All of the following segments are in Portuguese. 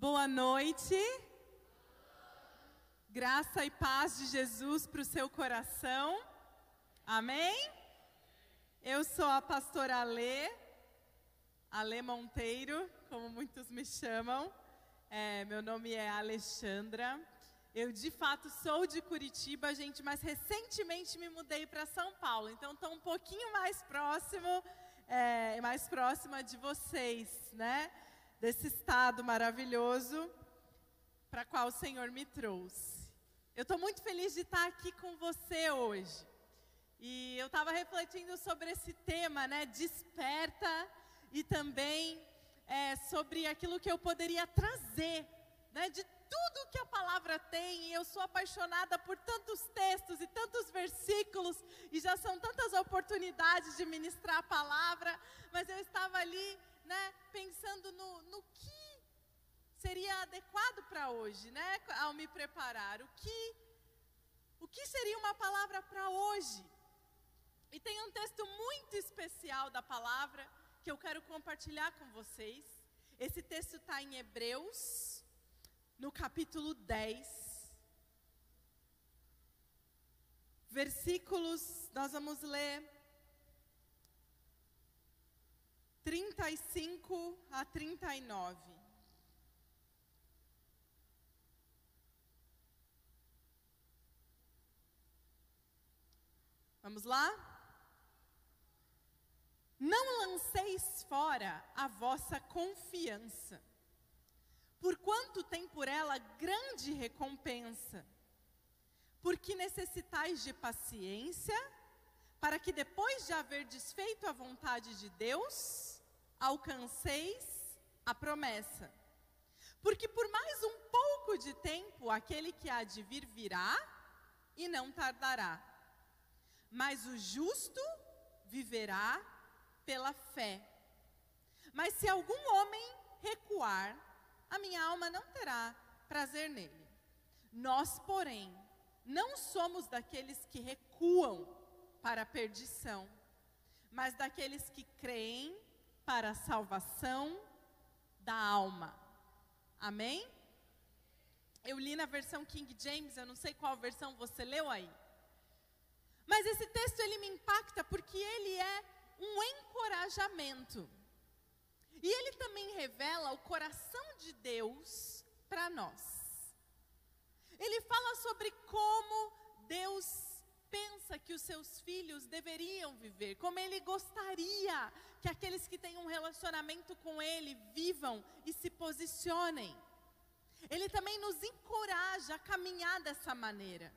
Boa noite. Graça e paz de Jesus para o seu coração. Amém? Eu sou a pastora Alê, Alê Monteiro, como muitos me chamam. É, meu nome é Alexandra. Eu de fato sou de Curitiba, gente, mas recentemente me mudei para São Paulo, então estou um pouquinho mais próximo, é, mais próxima de vocês, né? Desse estado maravilhoso para qual o Senhor me trouxe. Eu estou muito feliz de estar aqui com você hoje. E eu estava refletindo sobre esse tema, né? Desperta e também é, sobre aquilo que eu poderia trazer, né? De tudo que a palavra tem, e eu sou apaixonada por tantos textos e tantos versículos, e já são tantas oportunidades de ministrar a palavra, mas eu estava ali, né, pensando no, no que seria adequado para hoje, né, ao me preparar, o que, o que seria uma palavra para hoje. E tem um texto muito especial da palavra que eu quero compartilhar com vocês. Esse texto está em Hebreus, no capítulo 10, versículos, nós vamos ler 35 a 39. Vamos lá? Não lanceis fora a vossa confiança porquanto tem por ela grande recompensa. Porque necessitais de paciência, para que depois de haver desfeito a vontade de Deus, alcanceis a promessa. Porque por mais um pouco de tempo aquele que há de vir virá e não tardará. Mas o justo viverá pela fé. Mas se algum homem recuar, a minha alma não terá prazer nele. Nós, porém, não somos daqueles que recuam para a perdição, mas daqueles que creem para a salvação da alma. Amém? Eu li na versão King James, eu não sei qual versão você leu aí. Mas esse texto ele me impacta porque ele é um encorajamento. E ele também revela o coração de Deus para nós. Ele fala sobre como Deus pensa que os seus filhos deveriam viver, como ele gostaria que aqueles que têm um relacionamento com ele vivam e se posicionem. Ele também nos encoraja a caminhar dessa maneira.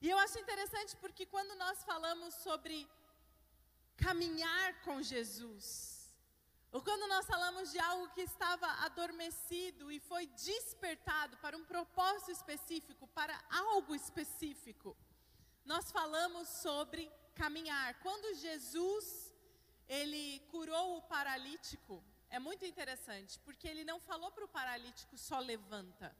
E eu acho interessante porque quando nós falamos sobre caminhar com Jesus, ou quando nós falamos de algo que estava adormecido e foi despertado para um propósito específico, para algo específico, nós falamos sobre caminhar. Quando Jesus ele curou o paralítico, é muito interessante, porque ele não falou para o paralítico só levanta.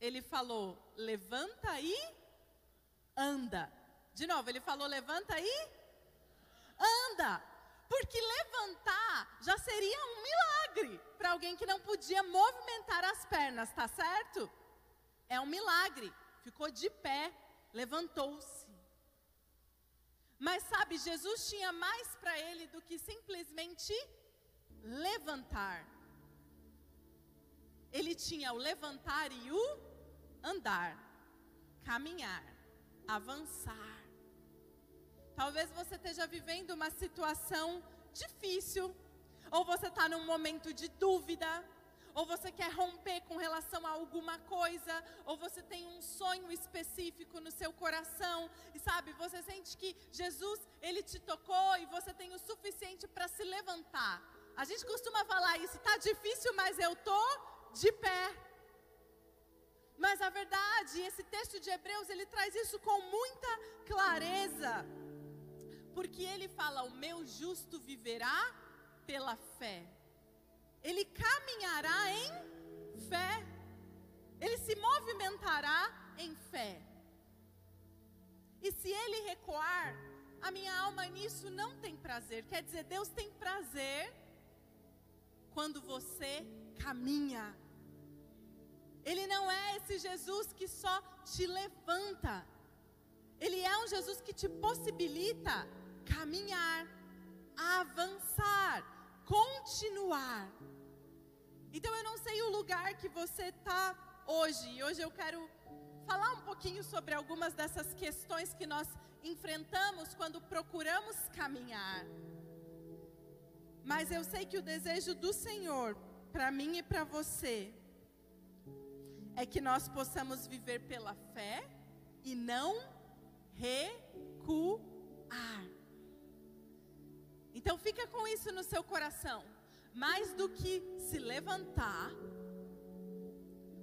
Ele falou levanta e anda. De novo, ele falou levanta e anda. Porque levantar já seria um milagre para alguém que não podia movimentar as pernas, tá certo? É um milagre. Ficou de pé, levantou-se. Mas sabe, Jesus tinha mais para ele do que simplesmente levantar. Ele tinha o levantar e o andar, caminhar, avançar. Talvez você esteja vivendo uma situação difícil, ou você está num momento de dúvida, ou você quer romper com relação a alguma coisa, ou você tem um sonho específico no seu coração, e sabe, você sente que Jesus, ele te tocou e você tem o suficiente para se levantar. A gente costuma falar isso, está difícil, mas eu tô de pé. Mas a verdade, esse texto de Hebreus, ele traz isso com muita clareza porque ele fala: O meu justo viverá pela fé. Ele caminhará em fé. Ele se movimentará em fé. E se ele recuar, a minha alma nisso não tem prazer. Quer dizer, Deus tem prazer quando você caminha. Ele não é esse Jesus que só te levanta. Ele é um Jesus que te possibilita caminhar, avançar, continuar. Então eu não sei o lugar que você está hoje. E hoje eu quero falar um pouquinho sobre algumas dessas questões que nós enfrentamos quando procuramos caminhar. Mas eu sei que o desejo do Senhor para mim e para você é que nós possamos viver pela fé e não recuar. Então fica com isso no seu coração. Mais do que se levantar,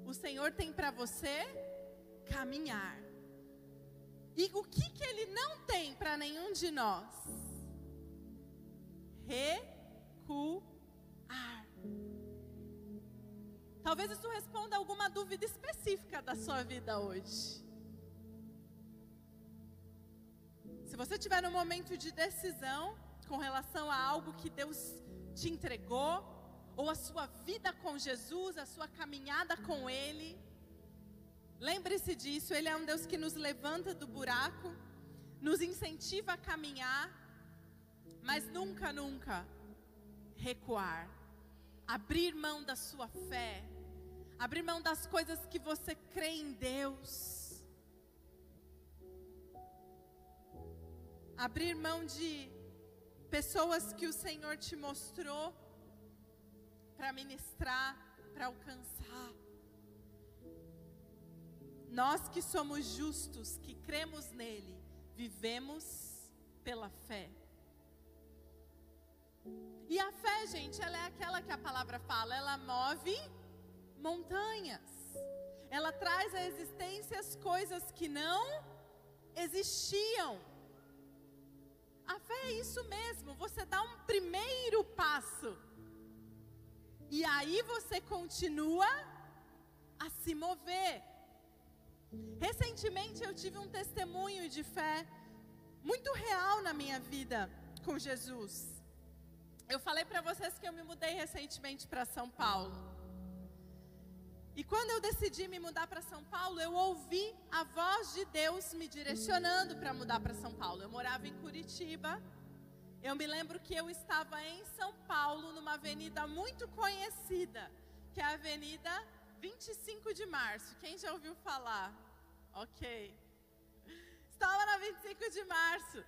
o Senhor tem para você caminhar. E o que que ele não tem para nenhum de nós? Recuar. Talvez isso responda alguma dúvida específica da sua vida hoje. Se você estiver no momento de decisão com relação a algo que Deus te entregou, ou a sua vida com Jesus, a sua caminhada com Ele, lembre-se disso, Ele é um Deus que nos levanta do buraco, nos incentiva a caminhar, mas nunca, nunca recuar, abrir mão da sua fé, abrir mão das coisas que você crê em Deus, abrir mão de pessoas que o Senhor te mostrou para ministrar, para alcançar. Nós que somos justos, que cremos nele, vivemos pela fé. E a fé, gente, ela é aquela que a palavra fala, ela move montanhas. Ela traz à existência as coisas que não existiam. A fé é isso mesmo, você dá um primeiro passo. E aí você continua a se mover. Recentemente eu tive um testemunho de fé muito real na minha vida com Jesus. Eu falei para vocês que eu me mudei recentemente para São Paulo. E quando eu decidi me mudar para São Paulo, eu ouvi a voz de Deus me direcionando para mudar para São Paulo. Eu morava em Curitiba. Eu me lembro que eu estava em São Paulo, numa avenida muito conhecida, que é a Avenida 25 de Março. Quem já ouviu falar? Ok. Estava na 25 de Março.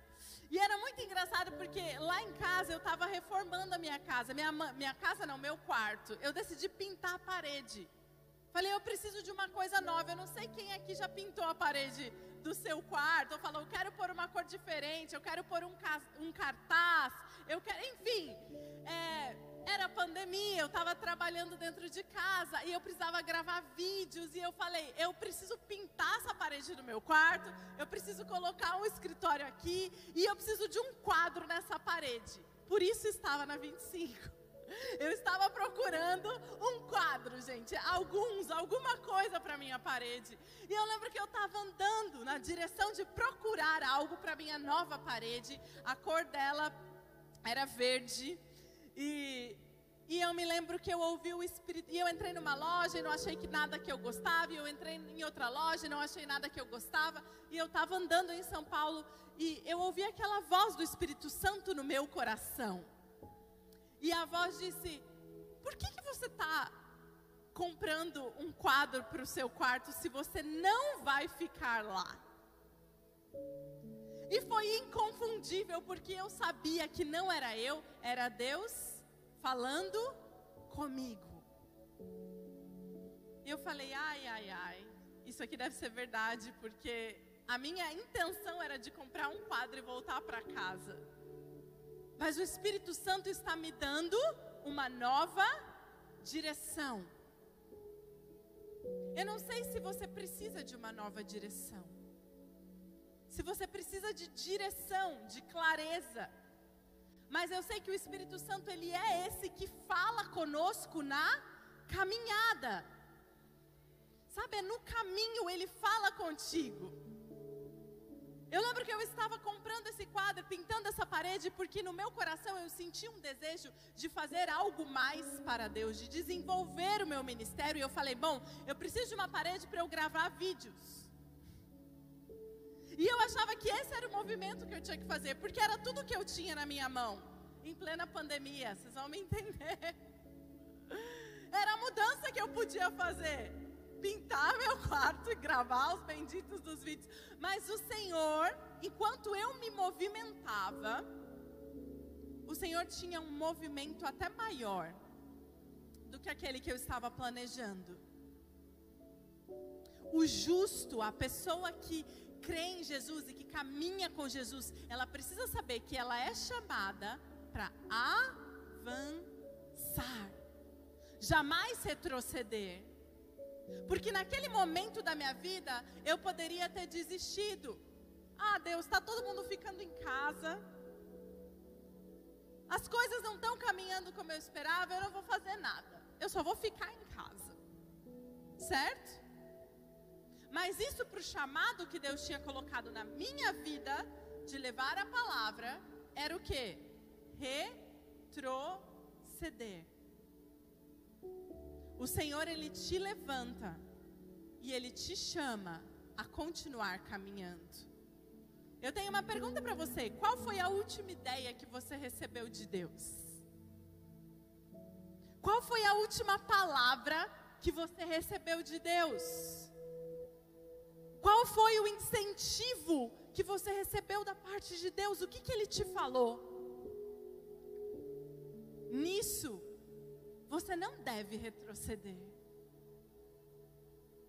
E era muito engraçado porque lá em casa eu estava reformando a minha casa. Minha, minha casa não, meu quarto. Eu decidi pintar a parede. Falei, eu preciso de uma coisa nova. Eu não sei quem aqui já pintou a parede do seu quarto. Ou falou, eu quero pôr uma cor diferente, eu quero pôr um, um cartaz, eu quero. Enfim. É, era pandemia, eu estava trabalhando dentro de casa e eu precisava gravar vídeos e eu falei, eu preciso pintar essa parede do meu quarto, eu preciso colocar um escritório aqui e eu preciso de um quadro nessa parede. Por isso estava na 25. Eu estava procurando um quadro, gente, alguns, alguma coisa para minha parede. E eu lembro que eu estava andando na direção de procurar algo para minha nova parede. A cor dela era verde e, e eu me lembro que eu ouvi o Espírito. E eu entrei numa loja e não achei que nada que eu gostava. E eu entrei em outra loja e não achei nada que eu gostava. E eu estava andando em São Paulo e eu ouvi aquela voz do Espírito Santo no meu coração. E a voz disse: Por que, que você está comprando um quadro para o seu quarto se você não vai ficar lá? E foi inconfundível, porque eu sabia que não era eu, era Deus falando comigo. E eu falei: ai, ai, ai, isso aqui deve ser verdade, porque a minha intenção era de comprar um quadro e voltar para casa. Mas o Espírito Santo está me dando uma nova direção. Eu não sei se você precisa de uma nova direção se você precisa de direção, de clareza. Mas eu sei que o Espírito Santo, ele é esse que fala conosco na caminhada. Sabe, é no caminho ele fala contigo. Eu lembro que eu estava comprando esse quadro, pintando essa parede, porque no meu coração eu senti um desejo de fazer algo mais para Deus, de desenvolver o meu ministério. E eu falei: bom, eu preciso de uma parede para eu gravar vídeos. E eu achava que esse era o movimento que eu tinha que fazer, porque era tudo que eu tinha na minha mão, em plena pandemia, vocês vão me entender. Era a mudança que eu podia fazer pintar meu quarto e gravar os benditos dos vídeos. Mas o Senhor, enquanto eu me movimentava, o Senhor tinha um movimento até maior do que aquele que eu estava planejando. O justo, a pessoa que crê em Jesus e que caminha com Jesus, ela precisa saber que ela é chamada para avançar, jamais retroceder. Porque naquele momento da minha vida, eu poderia ter desistido. Ah, Deus, está todo mundo ficando em casa. As coisas não estão caminhando como eu esperava, eu não vou fazer nada. Eu só vou ficar em casa. Certo? Mas isso para o chamado que Deus tinha colocado na minha vida, de levar a palavra, era o que? Retroceder. O Senhor, Ele te levanta e Ele te chama a continuar caminhando. Eu tenho uma pergunta para você: qual foi a última ideia que você recebeu de Deus? Qual foi a última palavra que você recebeu de Deus? Qual foi o incentivo que você recebeu da parte de Deus? O que, que Ele te falou? Nisso, você não deve retroceder.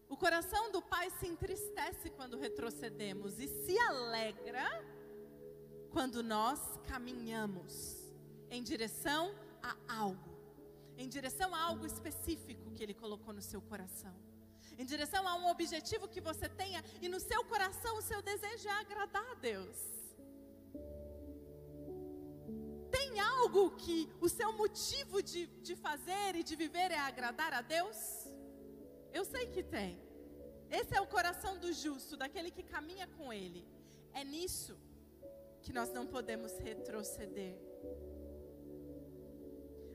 O coração do Pai se entristece quando retrocedemos e se alegra quando nós caminhamos em direção a algo, em direção a algo específico que Ele colocou no seu coração, em direção a um objetivo que você tenha e no seu coração o seu desejo é agradar a Deus. Algo que o seu motivo de, de fazer e de viver é agradar a Deus? Eu sei que tem. Esse é o coração do justo, daquele que caminha com Ele. É nisso que nós não podemos retroceder.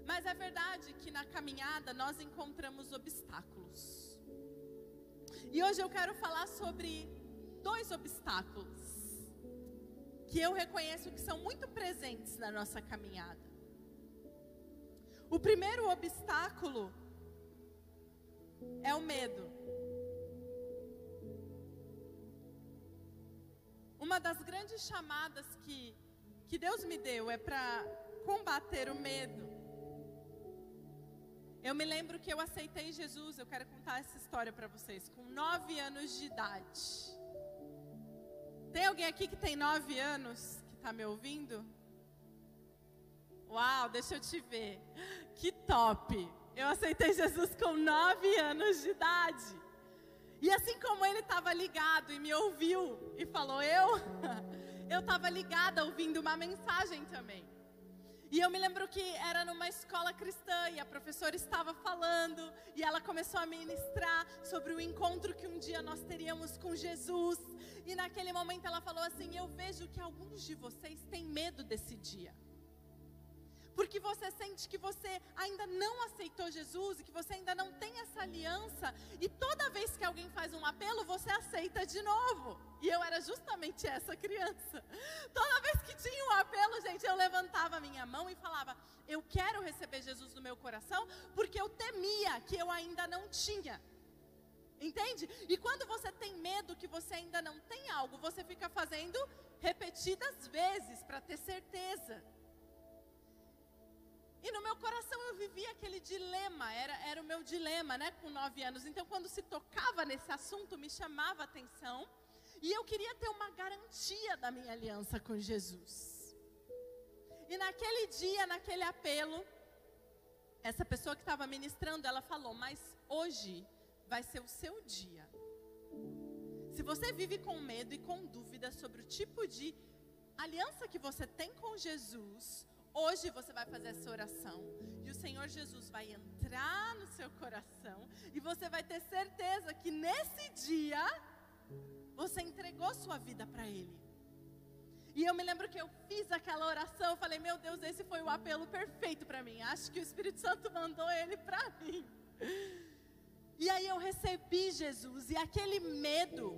Mas é verdade que na caminhada nós encontramos obstáculos. E hoje eu quero falar sobre dois obstáculos que eu reconheço que são muito presentes na nossa caminhada. O primeiro obstáculo é o medo. Uma das grandes chamadas que, que Deus me deu é para combater o medo. Eu me lembro que eu aceitei Jesus, eu quero contar essa história para vocês, com nove anos de idade. Tem alguém aqui que tem nove anos que está me ouvindo? Uau, deixa eu te ver. Que top! Eu aceitei Jesus com nove anos de idade. E assim como ele estava ligado e me ouviu e falou eu, eu estava ligada ouvindo uma mensagem também. E eu me lembro que era numa escola cristã e a professora estava falando e ela começou a ministrar sobre o encontro que um dia nós teríamos com Jesus. E naquele momento ela falou assim: Eu vejo que alguns de vocês têm medo desse dia porque você sente que você ainda não aceitou Jesus e que você ainda não e toda vez que alguém faz um apelo, você aceita de novo. E eu era justamente essa criança. Toda vez que tinha um apelo, gente, eu levantava a minha mão e falava: Eu quero receber Jesus no meu coração, porque eu temia que eu ainda não tinha. Entende? E quando você tem medo que você ainda não tem algo, você fica fazendo repetidas vezes para ter certeza. E no meu coração eu vivia aquele dilema, era, era o meu dilema, né, com nove anos. Então, quando se tocava nesse assunto, me chamava a atenção. E eu queria ter uma garantia da minha aliança com Jesus. E naquele dia, naquele apelo, essa pessoa que estava ministrando, ela falou: Mas hoje vai ser o seu dia. Se você vive com medo e com dúvida sobre o tipo de aliança que você tem com Jesus, Hoje você vai fazer essa oração e o Senhor Jesus vai entrar no seu coração e você vai ter certeza que nesse dia você entregou sua vida para Ele. E eu me lembro que eu fiz aquela oração, eu falei, meu Deus, esse foi o apelo perfeito para mim. Acho que o Espírito Santo mandou ele para mim. E aí eu recebi Jesus e aquele medo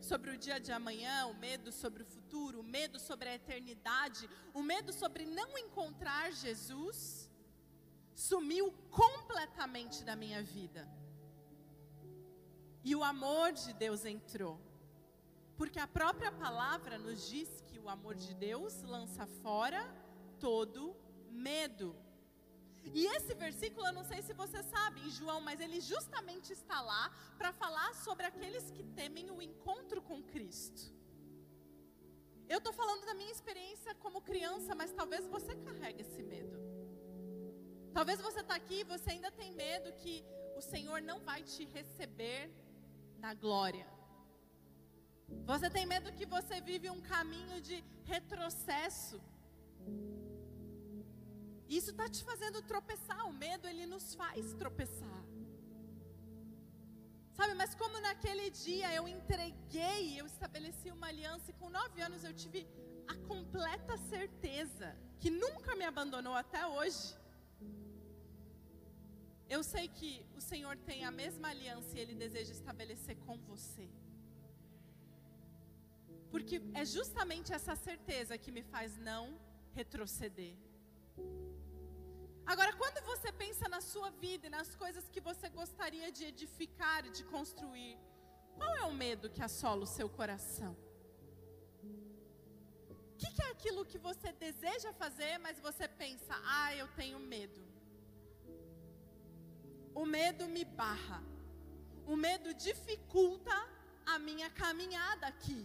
sobre o dia de amanhã, o medo sobre o futuro, o medo sobre a eternidade, o medo sobre não encontrar Jesus, sumiu completamente da minha vida. E o amor de Deus entrou. Porque a própria palavra nos diz que o amor de Deus lança fora todo medo. E esse versículo, eu não sei se você sabe, em João, mas ele justamente está lá para falar sobre aqueles que temem o encontro com Cristo. Eu estou falando da minha experiência como criança, mas talvez você carregue esse medo. Talvez você está aqui e você ainda tem medo que o Senhor não vai te receber na glória. Você tem medo que você vive um caminho de retrocesso. Isso está te fazendo tropeçar. O medo, ele nos faz tropeçar. Sabe, mas como naquele dia eu entreguei, eu estabeleci uma aliança e com nove anos eu tive a completa certeza que nunca me abandonou até hoje. Eu sei que o Senhor tem a mesma aliança e Ele deseja estabelecer com você. Porque é justamente essa certeza que me faz não retroceder. Agora, quando você pensa na sua vida e nas coisas que você gostaria de edificar de construir, qual é o medo que assola o seu coração? O que, que é aquilo que você deseja fazer, mas você pensa, ah, eu tenho medo? O medo me barra. O medo dificulta a minha caminhada aqui.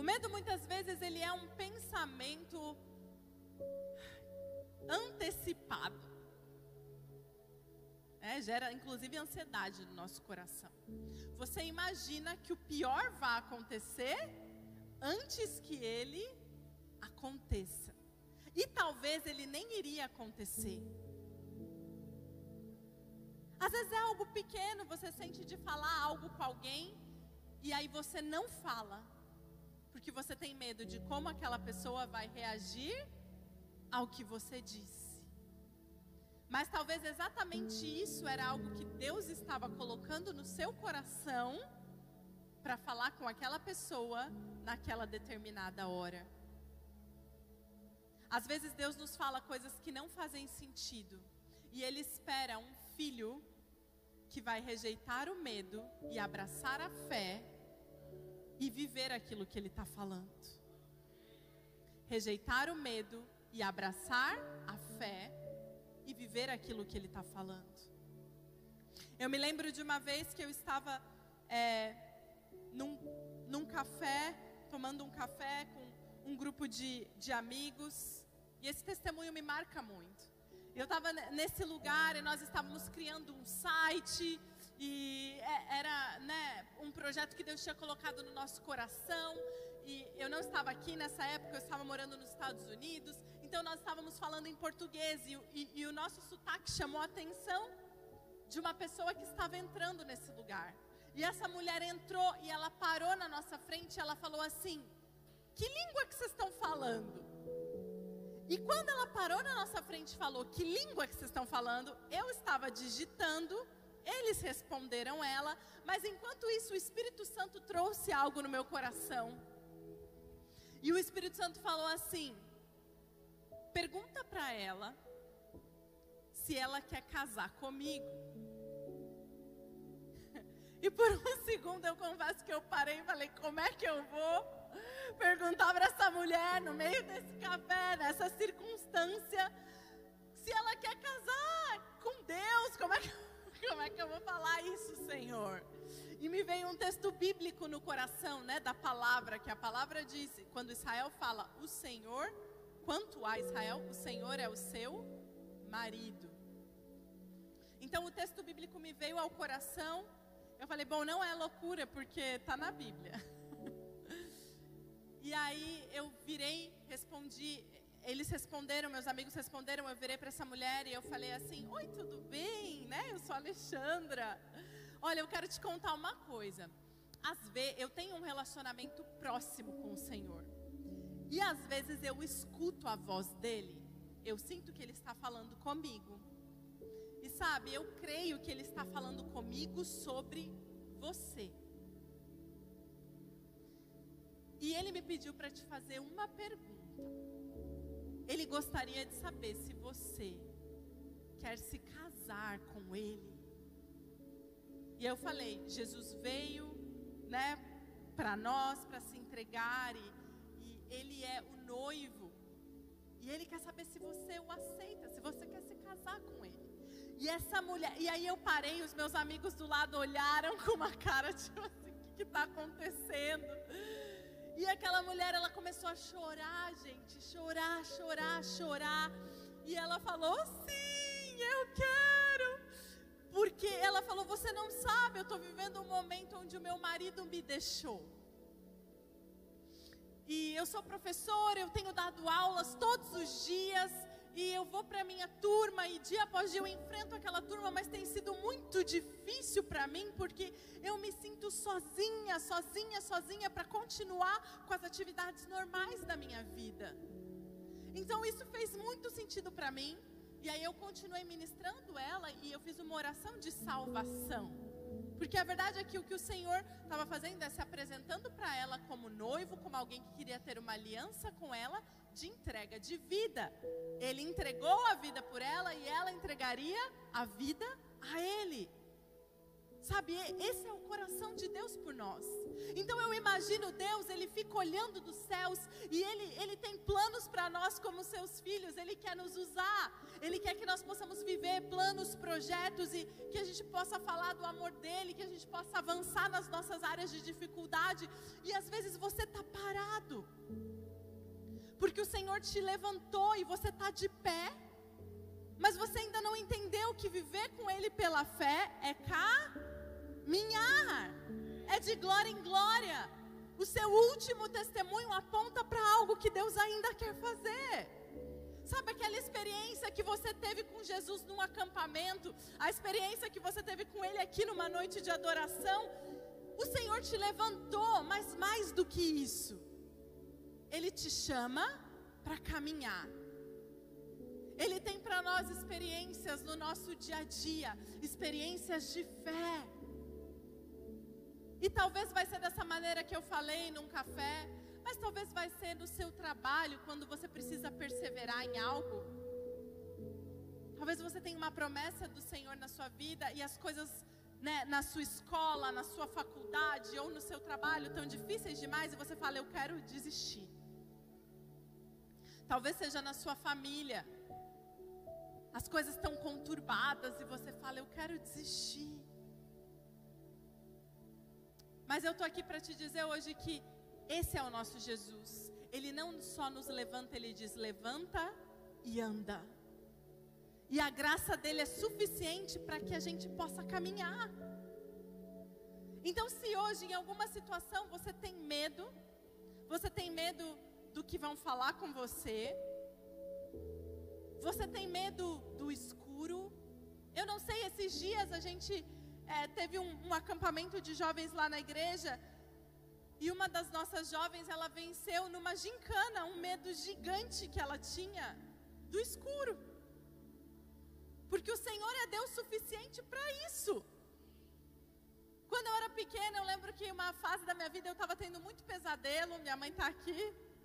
O medo muitas vezes ele é um pensamento antecipado. É, gera inclusive ansiedade no nosso coração. Você imagina que o pior vai acontecer antes que ele aconteça. E talvez ele nem iria acontecer. Às vezes é algo pequeno, você sente de falar algo com alguém e aí você não fala porque você tem medo de como aquela pessoa vai reagir ao que você disse. Mas talvez exatamente isso era algo que Deus estava colocando no seu coração para falar com aquela pessoa naquela determinada hora. Às vezes Deus nos fala coisas que não fazem sentido e Ele espera um filho que vai rejeitar o medo e abraçar a fé e viver aquilo que ele está falando. Rejeitar o medo e abraçar a fé e viver aquilo que ele está falando. Eu me lembro de uma vez que eu estava é, num, num café, tomando um café com um grupo de, de amigos, e esse testemunho me marca muito. Eu estava nesse lugar e nós estávamos criando um site, e é, era né, um projeto que Deus tinha colocado no nosso coração. E eu não estava aqui nessa época, eu estava morando nos Estados Unidos. Então nós estávamos falando em português e, e, e o nosso sotaque chamou a atenção de uma pessoa que estava entrando nesse lugar. E essa mulher entrou e ela parou na nossa frente e ela falou assim: Que língua que vocês estão falando? E quando ela parou na nossa frente e falou: Que língua que vocês estão falando? Eu estava digitando eles responderam ela, mas enquanto isso o Espírito Santo trouxe algo no meu coração. E o Espírito Santo falou assim: pergunta para ela se ela quer casar comigo. E por um segundo eu confesso que eu parei e falei: como é que eu vou perguntar para essa mulher no meio desse café, nessa circunstância, se ela quer casar com Deus? Como é que eu como é que eu vou falar isso, Senhor? E me veio um texto bíblico no coração, né, da palavra, que a palavra diz, quando Israel fala o Senhor, quanto a Israel, o Senhor é o seu marido. Então o texto bíblico me veio ao coração. Eu falei, bom, não é loucura, porque está na Bíblia. e aí eu virei, respondi, eles responderam, meus amigos responderam, eu virei para essa mulher e eu falei assim: Oi, tudo bem? Né? Eu sou a Alexandra. Olha, eu quero te contar uma coisa. às vezes, eu tenho um relacionamento próximo com o Senhor. E às vezes eu escuto a voz dele, eu sinto que ele está falando comigo. E sabe, eu creio que ele está falando comigo sobre você. E ele me pediu para te fazer uma pergunta. Ele gostaria de saber se você quer se casar com ele. E eu falei, Jesus veio, né, para nós, para se entregar e, e ele é o noivo. E ele quer saber se você o aceita, se você quer se casar com ele. E essa mulher, e aí eu parei, os meus amigos do lado olharam com uma cara assim, o que está acontecendo? E aquela mulher, ela começou a chorar, gente, chorar, chorar, chorar. E ela falou: Sim, eu quero. Porque ela falou: Você não sabe, eu estou vivendo um momento onde o meu marido me deixou. E eu sou professora, eu tenho dado aulas todos os dias e eu vou para minha turma e dia após dia eu enfrento aquela turma, mas tem sido muito difícil para mim porque eu me sinto sozinha, sozinha, sozinha para continuar com as atividades normais da minha vida. Então isso fez muito sentido para mim. E aí eu continuei ministrando ela e eu fiz uma oração de salvação. Porque a verdade é que o que o Senhor estava fazendo é se apresentando para ela como noivo, como alguém que queria ter uma aliança com ela de entrega de vida. Ele entregou a vida por ela e ela entregaria a vida a ele. Sabe, esse é o coração de Deus por nós. Então eu imagino Deus, ele fica olhando dos céus e ele, ele tem planos para nós como seus filhos, ele quer nos usar, ele quer que nós possamos viver planos, projetos e que a gente possa falar do amor dele, que a gente possa avançar nas nossas áreas de dificuldade. E às vezes você está parado, porque o Senhor te levantou e você está de pé mas você ainda não entendeu que viver com Ele pela fé é caminhar, é de glória em glória. O seu último testemunho aponta para algo que Deus ainda quer fazer. Sabe aquela experiência que você teve com Jesus num acampamento, a experiência que você teve com Ele aqui numa noite de adoração? O Senhor te levantou, mas mais do que isso, Ele te chama para caminhar. Ele tem para nós experiências no nosso dia a dia, experiências de fé. E talvez vai ser dessa maneira que eu falei num café, mas talvez vai ser no seu trabalho, quando você precisa perseverar em algo. Talvez você tenha uma promessa do Senhor na sua vida e as coisas né, na sua escola, na sua faculdade ou no seu trabalho tão difíceis demais e você fala, eu quero desistir. Talvez seja na sua família as coisas estão conturbadas e você fala, eu quero desistir. Mas eu estou aqui para te dizer hoje que esse é o nosso Jesus. Ele não só nos levanta, ele diz: levanta e anda. E a graça dele é suficiente para que a gente possa caminhar. Então, se hoje em alguma situação você tem medo, você tem medo do que vão falar com você, você tem medo do escuro? Eu não sei, esses dias a gente é, teve um, um acampamento de jovens lá na igreja. E uma das nossas jovens, ela venceu numa gincana um medo gigante que ela tinha do escuro. Porque o Senhor é Deus suficiente para isso. Quando eu era pequena, eu lembro que uma fase da minha vida eu estava tendo muito pesadelo. Minha mãe está aqui.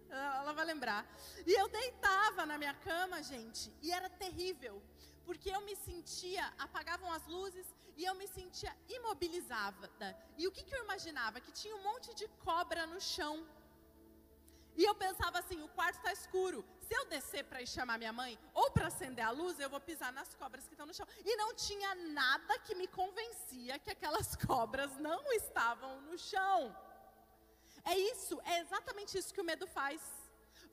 Ela vai lembrar. E eu deitava na minha cama, gente, e era terrível, porque eu me sentia, apagavam as luzes e eu me sentia imobilizada. E o que, que eu imaginava? Que tinha um monte de cobra no chão. E eu pensava assim: o quarto está escuro. Se eu descer para ir chamar minha mãe ou para acender a luz, eu vou pisar nas cobras que estão no chão. E não tinha nada que me convencia que aquelas cobras não estavam no chão. É isso, é exatamente isso que o medo faz.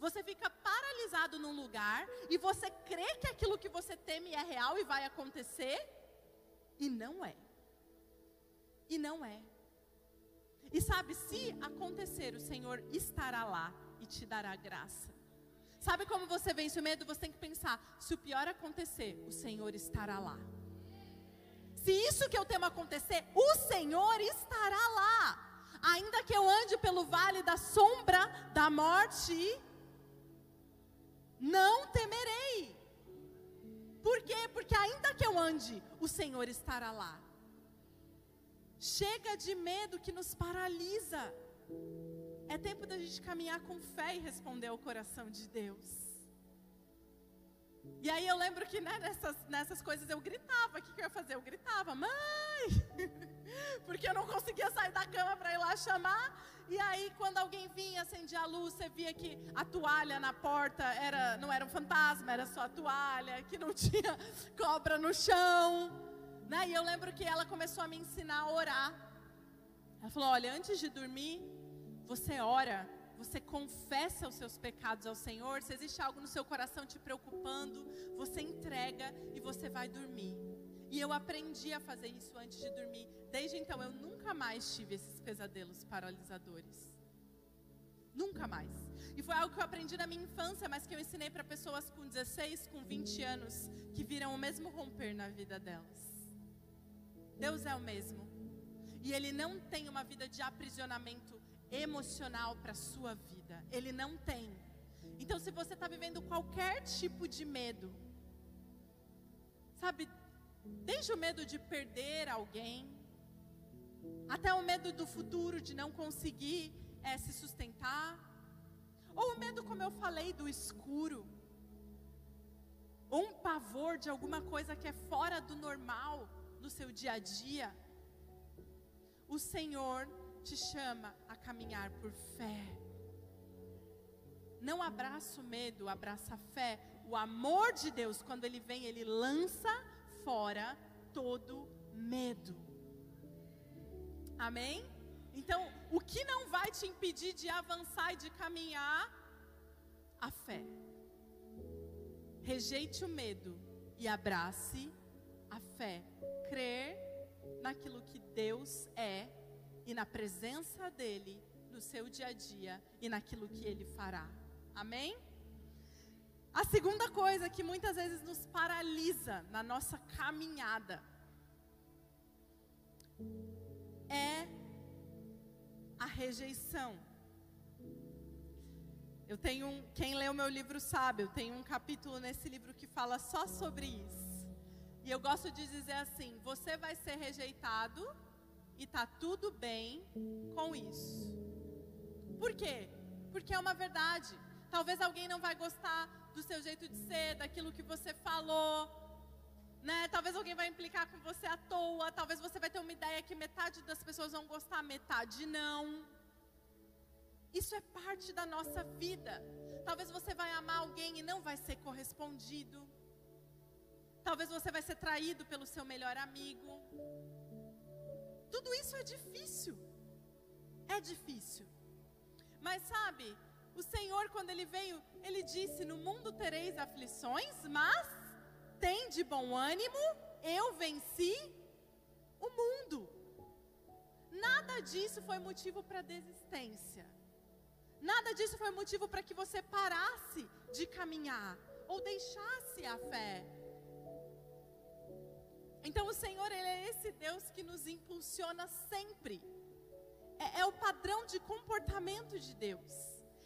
Você fica paralisado num lugar e você crê que aquilo que você teme é real e vai acontecer, e não é. E não é. E sabe, se acontecer, o Senhor estará lá e te dará graça. Sabe como você vence o medo? Você tem que pensar: se o pior acontecer, o Senhor estará lá. Se isso que eu temo acontecer, o Senhor estará lá. que eu ande pelo vale da sombra da morte, não temerei. Por quê? Porque ainda que eu ande, o Senhor estará lá. Chega de medo que nos paralisa. É tempo da gente caminhar com fé e responder ao coração de Deus. E aí eu lembro que né, nessas, nessas coisas eu gritava. O que, que eu ia fazer? Eu gritava, mãe! Porque eu não conseguia sair da cama para ir lá chamar. E aí, quando alguém vinha, acendia a luz, você via que a toalha na porta era, não era um fantasma, era só a toalha, que não tinha cobra no chão. Né? E eu lembro que ela começou a me ensinar a orar. Ela falou: olha, antes de dormir, você ora você confessa os seus pecados ao Senhor, se existe algo no seu coração te preocupando, você entrega e você vai dormir. E eu aprendi a fazer isso antes de dormir. Desde então eu nunca mais tive esses pesadelos paralisadores. Nunca mais. E foi algo que eu aprendi na minha infância, mas que eu ensinei para pessoas com 16, com 20 anos, que viram o mesmo romper na vida delas. Deus é o mesmo. E Ele não tem uma vida de aprisionamento emocional para sua vida. Ele não tem. Então, se você está vivendo qualquer tipo de medo, sabe, desde o medo de perder alguém, até o medo do futuro, de não conseguir é, se sustentar, ou o medo, como eu falei, do escuro, ou um pavor de alguma coisa que é fora do normal no seu dia a dia, o Senhor te chama a caminhar por fé. Não abraça o medo, abraça a fé. O amor de Deus, quando ele vem, ele lança fora todo medo. Amém? Então, o que não vai te impedir de avançar e de caminhar? A fé. Rejeite o medo e abrace a fé. Crer naquilo que Deus é e na presença dEle no seu dia a dia e naquilo que Ele fará. Amém? A segunda coisa que muitas vezes nos paralisa na nossa caminhada é a rejeição. Eu tenho um, quem lê o meu livro sabe, eu tenho um capítulo nesse livro que fala só sobre isso. E eu gosto de dizer assim: você vai ser rejeitado e tá tudo bem com isso. Por quê? Porque é uma verdade. Talvez alguém não vai gostar do seu jeito de ser, daquilo que você falou, né? Talvez alguém vai implicar com você à toa, talvez você vai ter uma ideia que metade das pessoas vão gostar, metade não. Isso é parte da nossa vida. Talvez você vai amar alguém e não vai ser correspondido. Talvez você vai ser traído pelo seu melhor amigo. Tudo isso é difícil. É difícil. Mas sabe, o Senhor, quando Ele veio, Ele disse: No mundo tereis aflições, mas tem de bom ânimo, eu venci o mundo. Nada disso foi motivo para desistência. Nada disso foi motivo para que você parasse de caminhar ou deixasse a fé. Então o Senhor, Ele é esse Deus que nos impulsiona sempre. É, é, o padrão de comportamento de Deus.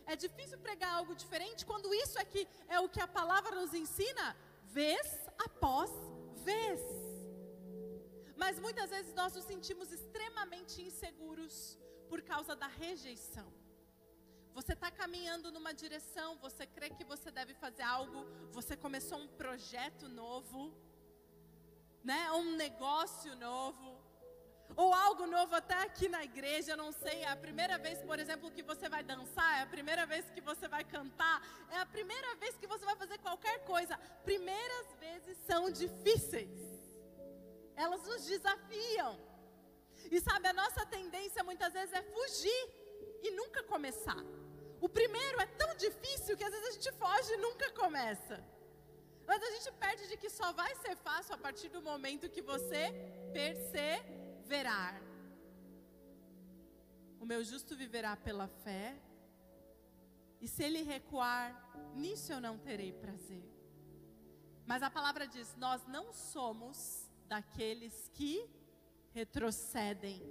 É difícil pregar algo diferente quando isso aqui é o que a palavra nos ensina, vez após vez. Mas muitas vezes nós nos sentimos extremamente inseguros por causa da rejeição. Você está caminhando numa direção, você crê que você deve fazer algo, você começou um projeto novo né? Um negócio novo. Ou algo novo até aqui na igreja, não sei, é a primeira vez, por exemplo, que você vai dançar, é a primeira vez que você vai cantar, é a primeira vez que você vai fazer qualquer coisa. Primeiras vezes são difíceis. Elas nos desafiam. E sabe, a nossa tendência muitas vezes é fugir e nunca começar. O primeiro é tão difícil que às vezes a gente foge e nunca começa. Mas a gente perde de que só vai ser fácil a partir do momento que você perseverar. O meu justo viverá pela fé, e se ele recuar, nisso eu não terei prazer. Mas a palavra diz: nós não somos daqueles que retrocedem,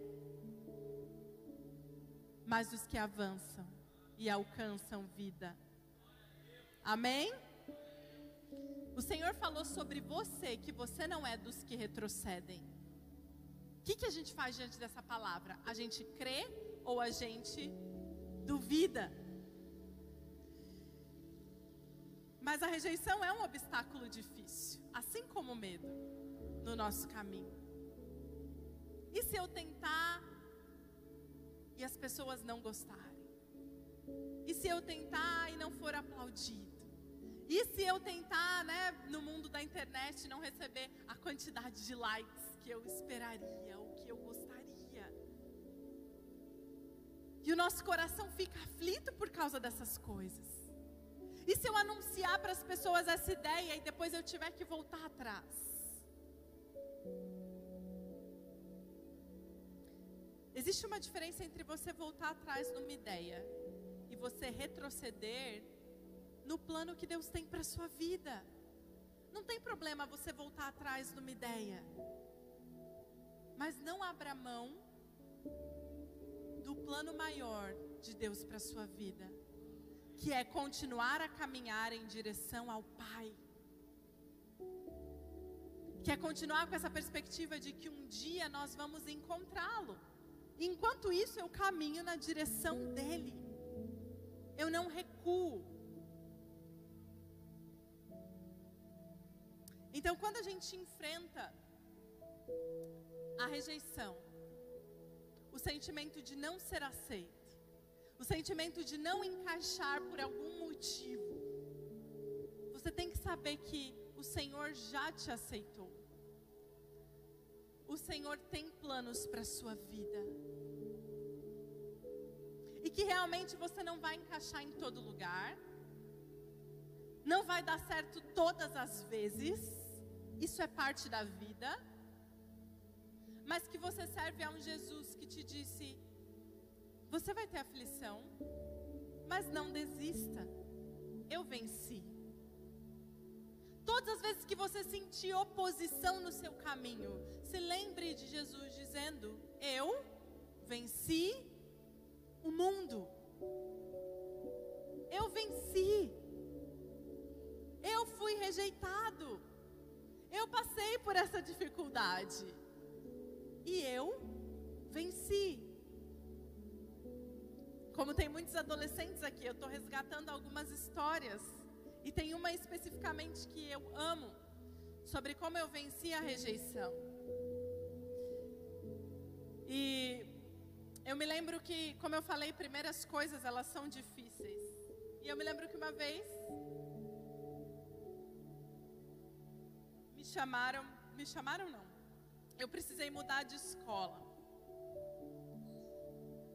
mas dos que avançam e alcançam vida. Amém? O Senhor falou sobre você que você não é dos que retrocedem. Que, que a gente faz diante dessa palavra? A gente crê ou a gente duvida? Mas a rejeição é um obstáculo difícil, assim como o medo no nosso caminho. E se eu tentar e as pessoas não gostarem? E se eu tentar e não for aplaudido? E se eu tentar, né, no mundo da internet, não receber a quantidade de likes que eu esperaria, o que eu gostaria? E o nosso coração fica aflito por causa dessas coisas. E se eu anunciar para as pessoas essa ideia e depois eu tiver que voltar atrás? Existe uma diferença entre você voltar atrás numa ideia e você retroceder no plano que Deus tem para sua vida. Não tem problema você voltar atrás numa ideia. Mas não abra mão do plano maior de Deus para sua vida, que é continuar a caminhar em direção ao Pai. Que é continuar com essa perspectiva de que um dia nós vamos encontrá-lo. Enquanto isso, eu caminho na direção dele. Eu não recuo. Então, quando a gente enfrenta a rejeição, o sentimento de não ser aceito, o sentimento de não encaixar por algum motivo, você tem que saber que o Senhor já te aceitou. O Senhor tem planos para a sua vida. E que realmente você não vai encaixar em todo lugar. Não vai dar certo todas as vezes. Isso é parte da vida. Mas que você serve a um Jesus que te disse: Você vai ter aflição, mas não desista. Eu venci. Todas as vezes que você sentir oposição no seu caminho, se lembre de Jesus dizendo: Eu venci o mundo. Eu venci. Eu fui rejeitado. Eu passei por essa dificuldade. E eu venci. Como tem muitos adolescentes aqui, eu estou resgatando algumas histórias. E tem uma especificamente que eu amo, sobre como eu venci a rejeição. E eu me lembro que, como eu falei, primeiras coisas elas são difíceis. E eu me lembro que uma vez me chamaram, me chamaram não. Eu precisei mudar de escola.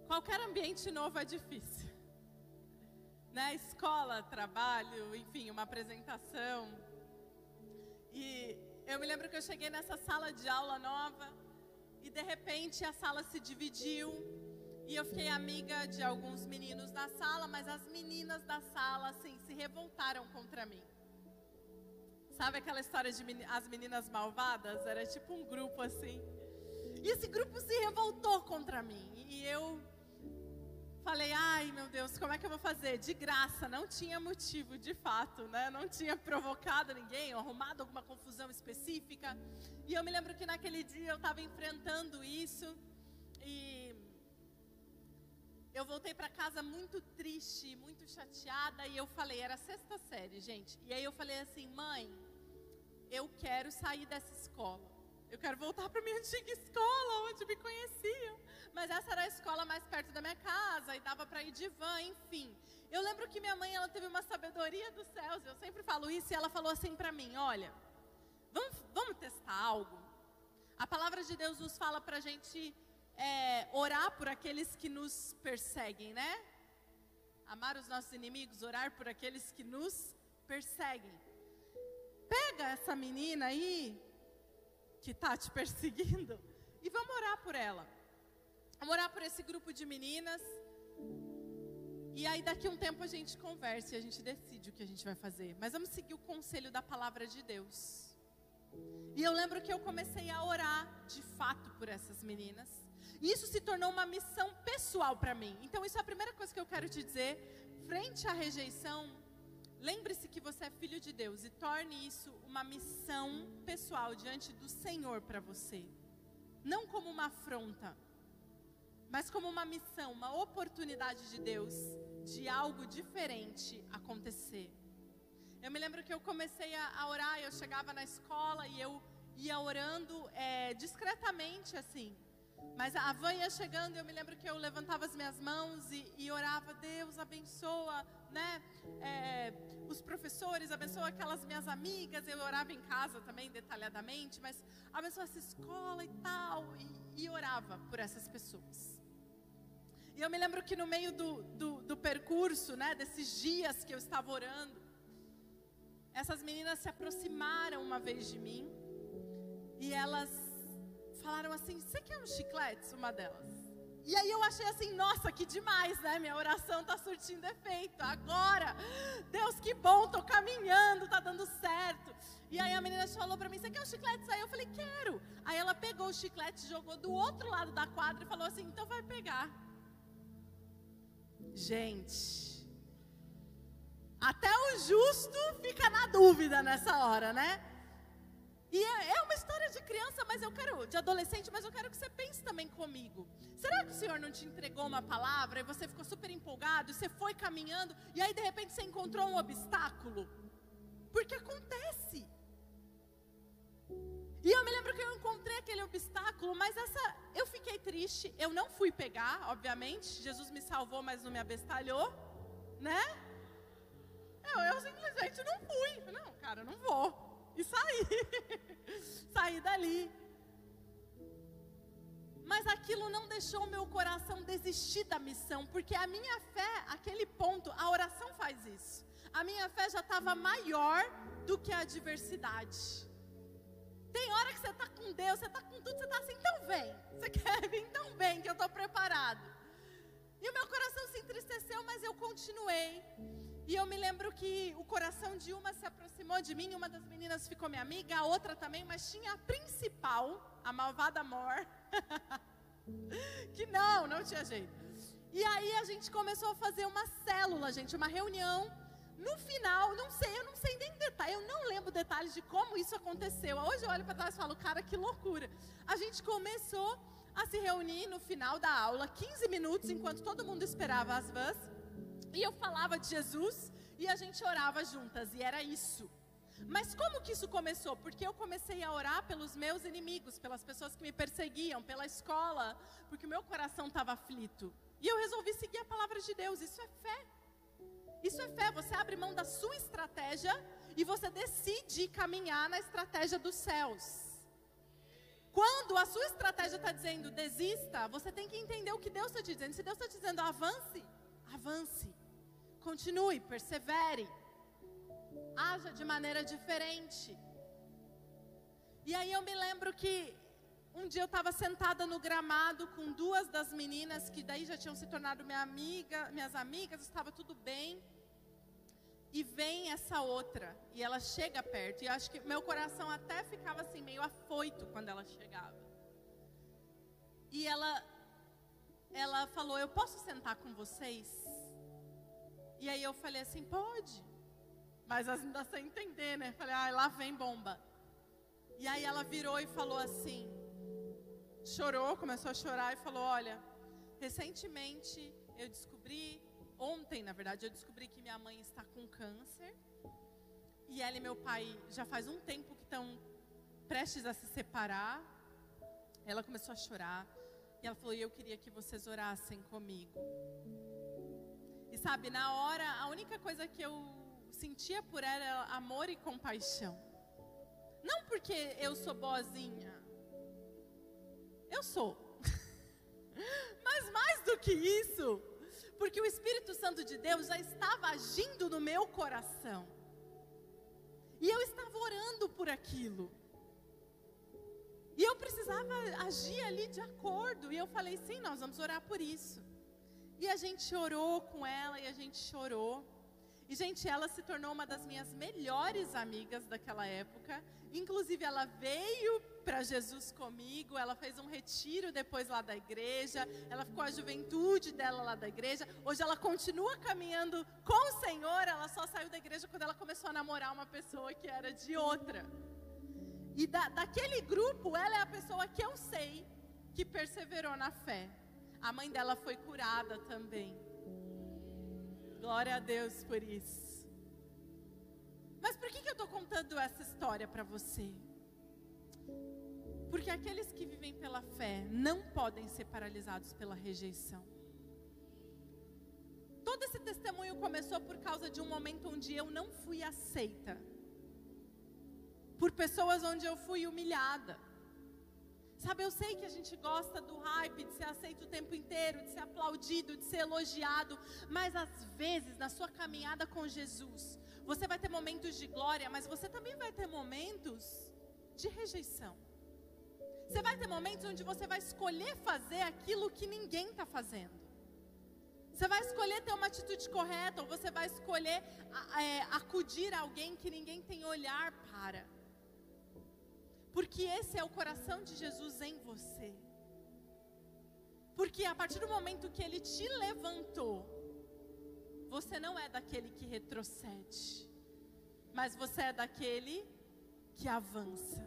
Qualquer ambiente novo é difícil. Né? Escola, trabalho, enfim, uma apresentação. E eu me lembro que eu cheguei nessa sala de aula nova e de repente a sala se dividiu e eu fiquei amiga de alguns meninos da sala, mas as meninas da sala assim se revoltaram contra mim. Sabe aquela história de as meninas malvadas? Era tipo um grupo assim. E esse grupo se revoltou contra mim. E eu falei, ai meu Deus, como é que eu vou fazer? De graça, não tinha motivo, de fato, né? Não tinha provocado ninguém, arrumado alguma confusão específica. E eu me lembro que naquele dia eu estava enfrentando isso. E eu voltei para casa muito triste, muito chateada. E eu falei, era sexta série, gente. E aí eu falei assim, mãe, eu quero sair dessa escola. Eu quero voltar para minha antiga escola, onde me conheciam. Mas essa era a escola mais perto da minha casa e dava para ir de van, enfim. Eu lembro que minha mãe ela teve uma sabedoria dos céus. Eu sempre falo isso e ela falou assim para mim: Olha, vamos, vamos testar algo. A palavra de Deus nos fala para a gente é, orar por aqueles que nos perseguem, né? Amar os nossos inimigos, orar por aqueles que nos perseguem. Pega essa menina aí que está te perseguindo e vamos orar por ela. Vamos orar por esse grupo de meninas. E aí daqui a um tempo a gente conversa e a gente decide o que a gente vai fazer. Mas vamos seguir o conselho da palavra de Deus. E eu lembro que eu comecei a orar de fato por essas meninas. E isso se tornou uma missão pessoal para mim. Então, isso é a primeira coisa que eu quero te dizer. Frente à rejeição, lembre-se que você é filho de Deus e torne isso uma missão pessoal diante do Senhor para você. Não como uma afronta, mas como uma missão, uma oportunidade de Deus de algo diferente acontecer. Eu me lembro que eu comecei a, orar, eu chegava na escola e eu ia orando é, discretamente assim. Mas a van ia chegando e eu me lembro que eu levantava as minhas mãos e, e orava, Deus abençoa, né? É, os professores, abençoa aquelas minhas amigas. Eu orava em casa também, detalhadamente, mas abençoa essa escola e tal. E, e orava por essas pessoas. E eu me lembro que no meio do, do, do percurso, né, desses dias que eu estava orando, essas meninas se aproximaram uma vez de mim e elas falaram assim: Você quer um chiclete? Uma delas. E aí eu achei assim: Nossa, que demais, né? Minha oração está surtindo efeito. Agora, Deus, que bom, estou caminhando, está dando certo. E aí a menina falou para mim: Você quer um chiclete? Aí eu falei: Quero. Aí ela pegou o chiclete, jogou do outro lado da quadra e falou assim: Então vai pegar. Gente, até o justo fica na dúvida nessa hora, né? E é, é, uma história de criança, mas eu quero, de adolescente, mas eu quero que você pense comigo. Será que o Senhor não te entregou uma palavra e você ficou super empolgado, e você foi caminhando, e aí de repente você encontrou um obstáculo? Porque acontece. E eu me lembro que eu encontrei aquele obstáculo, mas essa eu fiquei triste. Eu não fui pegar, obviamente. Jesus me salvou, mas não me abestalhou, né? Eu, eu simplesmente não fui. Não, cara, não vou e saí. saí dali. Mas aquilo não deixou meu coração desistir da missão, porque a minha fé, aquele ponto, a oração faz isso. A minha fé já estava maior do que a adversidade. Tem hora que você está com Deus, você está com tudo, você está assim, então vem. Você quer vir? Então vem, que eu estou preparado. E o meu coração se entristeceu, mas eu continuei. E eu me lembro que o coração de uma se aproximou de mim, uma das meninas ficou minha amiga, a outra também, mas tinha a principal, a malvada Mor, que não, não tinha jeito. E aí a gente começou a fazer uma célula, gente, uma reunião. No final, não sei, eu não sei nem detalhe, eu não lembro detalhes de como isso aconteceu. Hoje eu olho para trás e falo, cara, que loucura. A gente começou a se reunir no final da aula, 15 minutos, enquanto todo mundo esperava as vans. E eu falava de Jesus e a gente orava juntas, e era isso. Mas como que isso começou? Porque eu comecei a orar pelos meus inimigos, pelas pessoas que me perseguiam, pela escola, porque o meu coração estava aflito. E eu resolvi seguir a palavra de Deus. Isso é fé. Isso é fé. Você abre mão da sua estratégia e você decide caminhar na estratégia dos céus. Quando a sua estratégia está dizendo desista, você tem que entender o que Deus está te dizendo. Se Deus está dizendo avance, avance. Continue, persevere. Haja de maneira diferente. E aí eu me lembro que um dia eu estava sentada no gramado com duas das meninas que daí já tinham se tornado minha amiga, minhas amigas, estava tudo bem. E vem essa outra, e ela chega perto, e acho que meu coração até ficava assim meio afoito quando ela chegava. E ela ela falou: "Eu posso sentar com vocês?" E aí eu falei assim, pode. Mas ainda sem entender, né? Falei, ah, lá vem bomba. E aí ela virou e falou assim, chorou, começou a chorar e falou, olha, recentemente eu descobri, ontem na verdade, eu descobri que minha mãe está com câncer. E ela e meu pai já faz um tempo que estão prestes a se separar. Ela começou a chorar. E ela falou: Eu queria que vocês orassem comigo. E sabe, na hora, a única coisa que eu sentia por ela amor e compaixão. Não porque eu sou boazinha. Eu sou. Mas mais do que isso, porque o Espírito Santo de Deus já estava agindo no meu coração. E eu estava orando por aquilo. E eu precisava agir ali de acordo. E eu falei: sim, nós vamos orar por isso. E a gente orou com ela e a gente chorou. E, gente, ela se tornou uma das minhas melhores amigas daquela época. Inclusive, ela veio para Jesus comigo, ela fez um retiro depois lá da igreja, ela ficou a juventude dela lá da igreja. Hoje ela continua caminhando com o Senhor, ela só saiu da igreja quando ela começou a namorar uma pessoa que era de outra. E da, daquele grupo, ela é a pessoa que eu sei que perseverou na fé. A mãe dela foi curada também. Glória a Deus por isso. Mas por que, que eu estou contando essa história para você? Porque aqueles que vivem pela fé não podem ser paralisados pela rejeição. Todo esse testemunho começou por causa de um momento onde eu não fui aceita. Por pessoas onde eu fui humilhada. Sabe, eu sei que a gente gosta do hype, de ser aceito o tempo inteiro, de ser aplaudido, de ser elogiado, mas às vezes na sua caminhada com Jesus, você vai ter momentos de glória, mas você também vai ter momentos de rejeição. Você vai ter momentos onde você vai escolher fazer aquilo que ninguém está fazendo. Você vai escolher ter uma atitude correta, ou você vai escolher é, acudir a alguém que ninguém tem olhar para. Porque esse é o coração de Jesus em você. Porque a partir do momento que Ele te levantou, você não é daquele que retrocede, mas você é daquele que avança.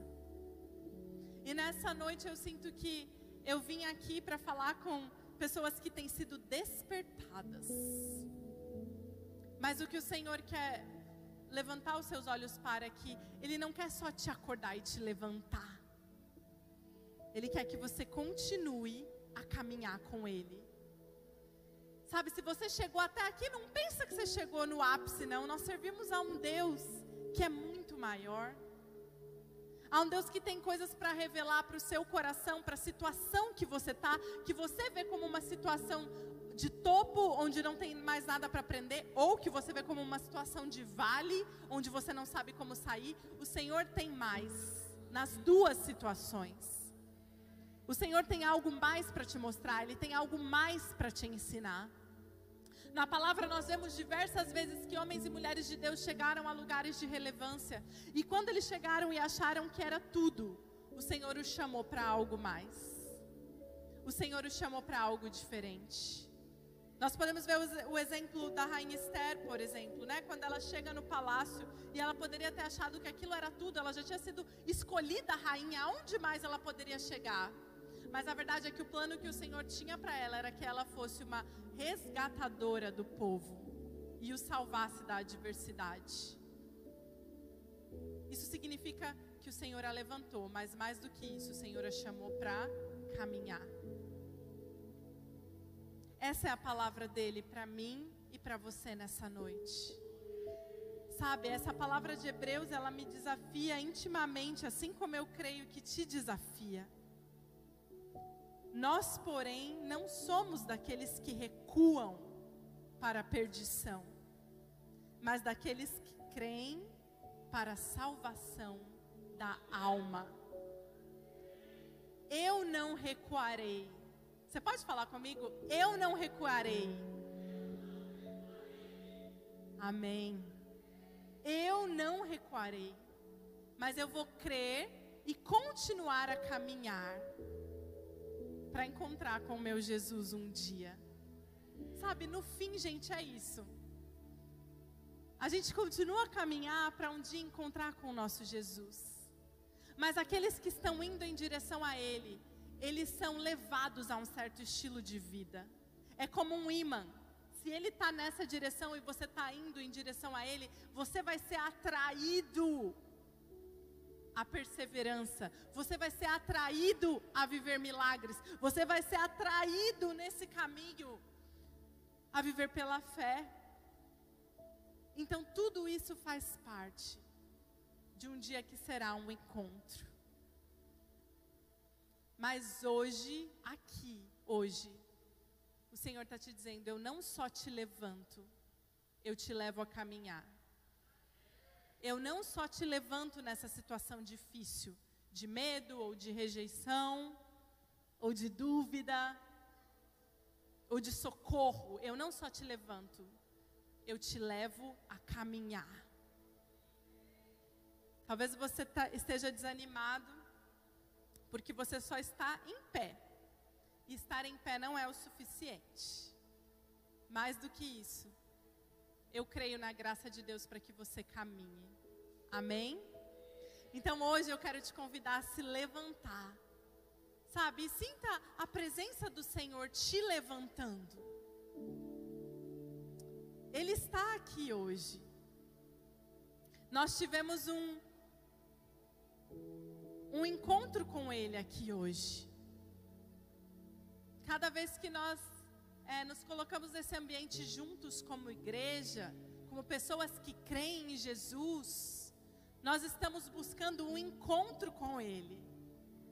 E nessa noite eu sinto que eu vim aqui para falar com pessoas que têm sido despertadas. Mas o que o Senhor quer levantar os seus olhos para que Ele não quer só te acordar e te levantar. Ele quer que você continue a caminhar com Ele. Sabe, se você chegou até aqui, não pensa que você chegou no ápice, não. Nós servimos a um Deus que é muito maior. Há um Deus que tem coisas para revelar para o seu coração, para a situação que você está, que você vê como uma situação de topo, onde não tem mais nada para aprender, ou que você vê como uma situação de vale, onde você não sabe como sair. O Senhor tem mais nas duas situações. O Senhor tem algo mais para te mostrar, Ele tem algo mais para te ensinar. Na palavra nós vemos diversas vezes que homens e mulheres de Deus chegaram a lugares de relevância. E quando eles chegaram e acharam que era tudo, o Senhor os chamou para algo mais. O Senhor os chamou para algo diferente. Nós podemos ver o exemplo da rainha Esther, por exemplo, né? Quando ela chega no palácio e ela poderia ter achado que aquilo era tudo, ela já tinha sido escolhida rainha, aonde mais ela poderia chegar? Mas a verdade é que o plano que o Senhor tinha para ela era que ela fosse uma resgatadora do povo e o salvasse da adversidade. Isso significa que o Senhor a levantou, mas mais do que isso, o Senhor a chamou para caminhar. Essa é a palavra dele para mim e para você nessa noite. Sabe, essa palavra de Hebreus, ela me desafia intimamente, assim como eu creio que te desafia. Nós, porém, não somos daqueles que recuam para a perdição, mas daqueles que creem para a salvação da alma. Eu não recuarei. Você pode falar comigo? Eu não recuarei. Amém. Eu não recuarei, mas eu vou crer e continuar a caminhar para encontrar com o meu Jesus um dia. Sabe, no fim, gente, é isso. A gente continua a caminhar para um dia encontrar com o nosso Jesus. Mas aqueles que estão indo em direção a Ele, eles são levados a um certo estilo de vida. É como um imã. Se ele está nessa direção e você está indo em direção a Ele, você vai ser atraído a perseverança, você vai ser atraído a viver milagres, você vai ser atraído nesse caminho a viver pela fé. Então, tudo isso faz parte de um dia que será um encontro. Mas hoje, aqui, hoje, o Senhor está te dizendo: eu não só te levanto, eu te levo a caminhar eu não só te levanto nessa situação difícil, de medo ou de rejeição, ou de dúvida, ou de socorro, eu não só te levanto, eu te levo a caminhar. Talvez você tá, esteja desanimado, porque você só está em pé. E estar em pé não é o suficiente. Mais do que isso, eu creio na graça de Deus para que você caminhe. Amém? Então hoje eu quero te convidar a se levantar. Sabe? Sinta a presença do Senhor te levantando. Ele está aqui hoje. Nós tivemos um um encontro com Ele aqui hoje. Cada vez que nós é, nos colocamos nesse ambiente juntos como igreja, como pessoas que creem em Jesus, nós estamos buscando um encontro com Ele.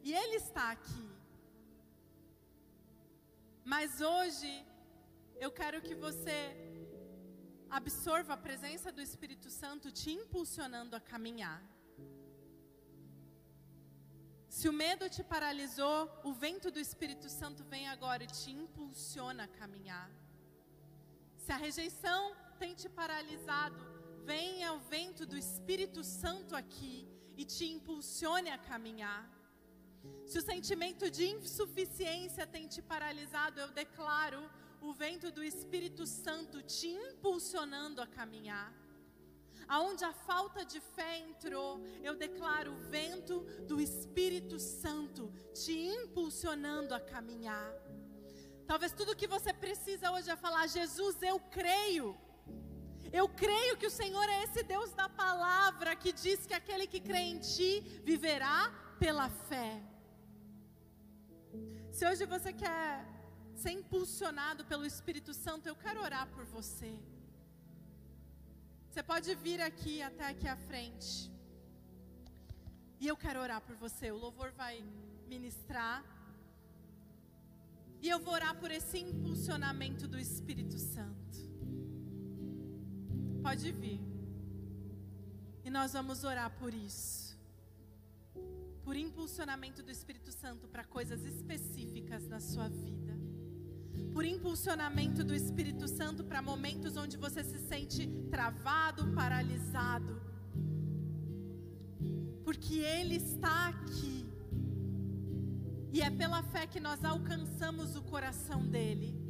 E Ele está aqui. Mas hoje, eu quero que você absorva a presença do Espírito Santo te impulsionando a caminhar. Se o medo te paralisou, o vento do Espírito Santo vem agora e te impulsiona a caminhar. Se a rejeição tem te paralisado, venha o vento do Espírito Santo aqui e te impulsione a caminhar. Se o sentimento de insuficiência tem te paralisado, eu declaro o vento do Espírito Santo te impulsionando a caminhar aonde a falta de fé entrou, eu declaro o vento do Espírito Santo te impulsionando a caminhar. Talvez tudo que você precisa hoje é falar: Jesus, eu creio. Eu creio que o Senhor é esse Deus da palavra que diz que aquele que crê em ti viverá pela fé. Se hoje você quer ser impulsionado pelo Espírito Santo, eu quero orar por você. Você pode vir aqui até aqui à frente. E eu quero orar por você. O louvor vai ministrar. E eu vou orar por esse impulsionamento do Espírito Santo. Pode vir. E nós vamos orar por isso. Por impulsionamento do Espírito Santo para coisas específicas na sua vida por impulsionamento do Espírito Santo para momentos onde você se sente travado, paralisado. Porque Ele está aqui. E é pela fé que nós alcançamos o coração dEle.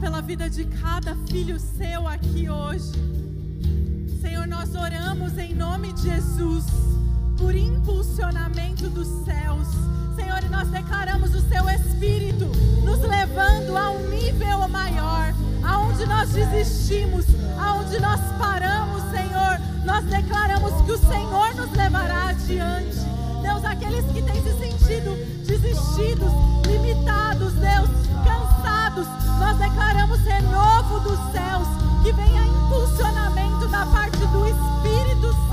Pela vida de cada filho seu aqui hoje. Senhor, nós oramos em nome de Jesus por impulsionamento dos céus. Senhor, e nós declaramos o seu Espírito nos levando a um nível maior, aonde nós desistimos, aonde nós paramos, Senhor. Nós declaramos que o Senhor nos levará adiante. Deus, aqueles que têm se sentido desistidos, limitados, Deus, Nós declaramos renovo dos céus, que venha impulsionamento da parte do Espírito Santo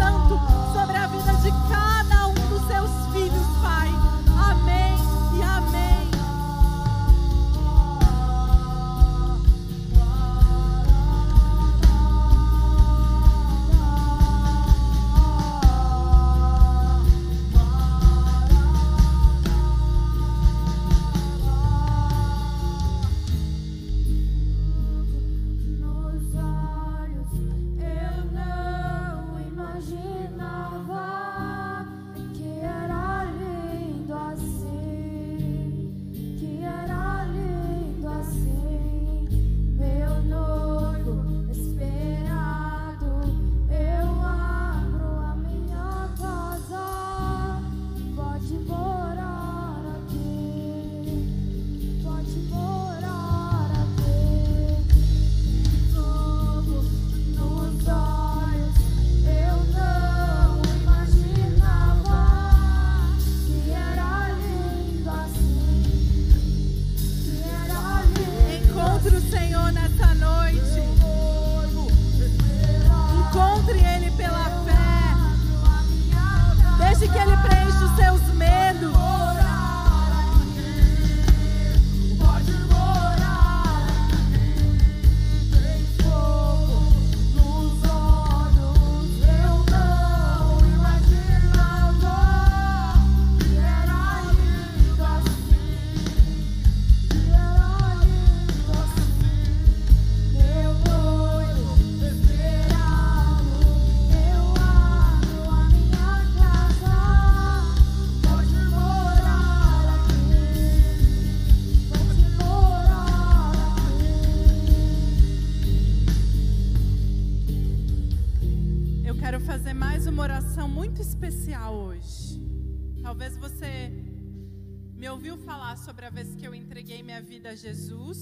entreguei minha vida a Jesus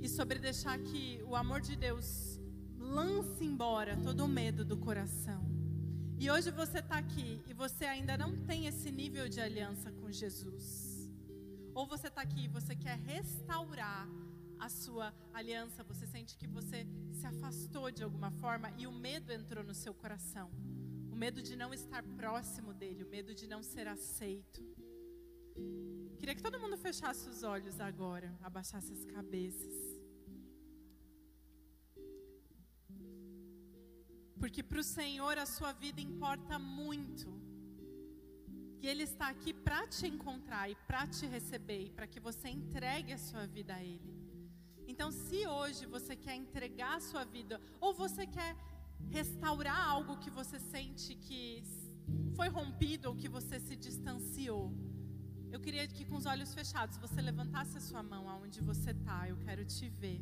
e sobre deixar que o amor de Deus lance embora todo o medo do coração. E hoje você está aqui e você ainda não tem esse nível de aliança com Jesus. Ou você está aqui e você quer restaurar a sua aliança, você sente que você se afastou de alguma forma e o medo entrou no seu coração. O medo de não estar próximo dele, o medo de não ser aceito. Queria que todo mundo fechasse os olhos agora, abaixasse as cabeças. Porque para o Senhor a sua vida importa muito. E Ele está aqui para te encontrar e para te receber para que você entregue a sua vida a Ele. Então, se hoje você quer entregar a sua vida ou você quer restaurar algo que você sente que foi rompido ou que você se distanciou, eu queria que com os olhos fechados você levantasse a sua mão aonde você está. Eu quero te ver.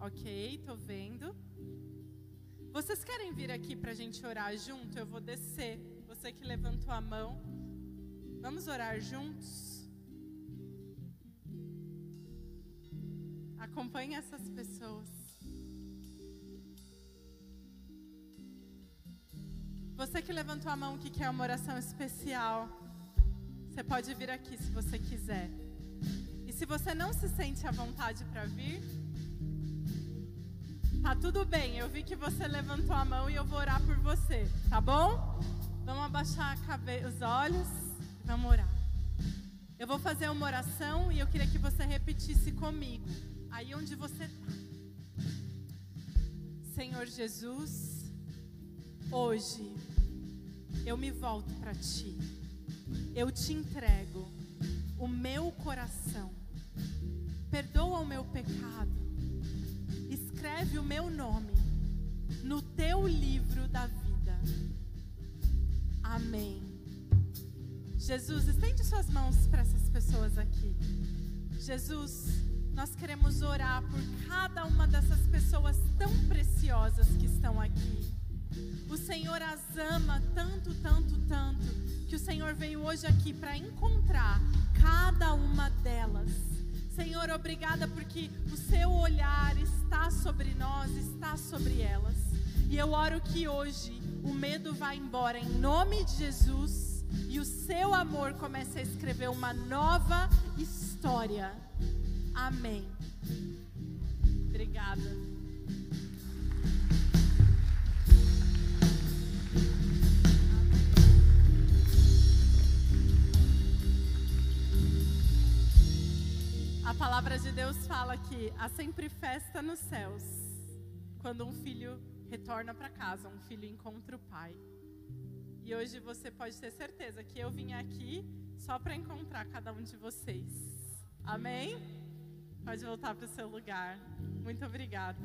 Ok, tô vendo. Vocês querem vir aqui para a gente orar junto? Eu vou descer. Você que levantou a mão. Vamos orar juntos? Acompanhe essas pessoas. Você que levantou a mão que quer uma oração especial, você pode vir aqui se você quiser. E se você não se sente à vontade para vir, tá tudo bem. Eu vi que você levantou a mão e eu vou orar por você, tá bom? Vamos abaixar os olhos, vamos orar. Eu vou fazer uma oração e eu queria que você repetisse comigo, aí onde você está. Senhor Jesus, hoje eu me volto para ti. Eu te entrego o meu coração. Perdoa o meu pecado. Escreve o meu nome no teu livro da vida. Amém. Jesus, estende suas mãos para essas pessoas aqui. Jesus, nós queremos orar por cada uma dessas pessoas tão preciosas que estão aqui. O Senhor as ama tanto, tanto, tanto, que o Senhor veio hoje aqui para encontrar cada uma delas. Senhor, obrigada porque o seu olhar está sobre nós, está sobre elas. E eu oro que hoje o medo vá embora em nome de Jesus e o seu amor comece a escrever uma nova história. Amém. Obrigada. Palavra de Deus fala que há sempre festa nos céus quando um filho retorna para casa, um filho encontra o pai. E hoje você pode ter certeza que eu vim aqui só para encontrar cada um de vocês. Amém? Pode voltar para o seu lugar. Muito obrigada.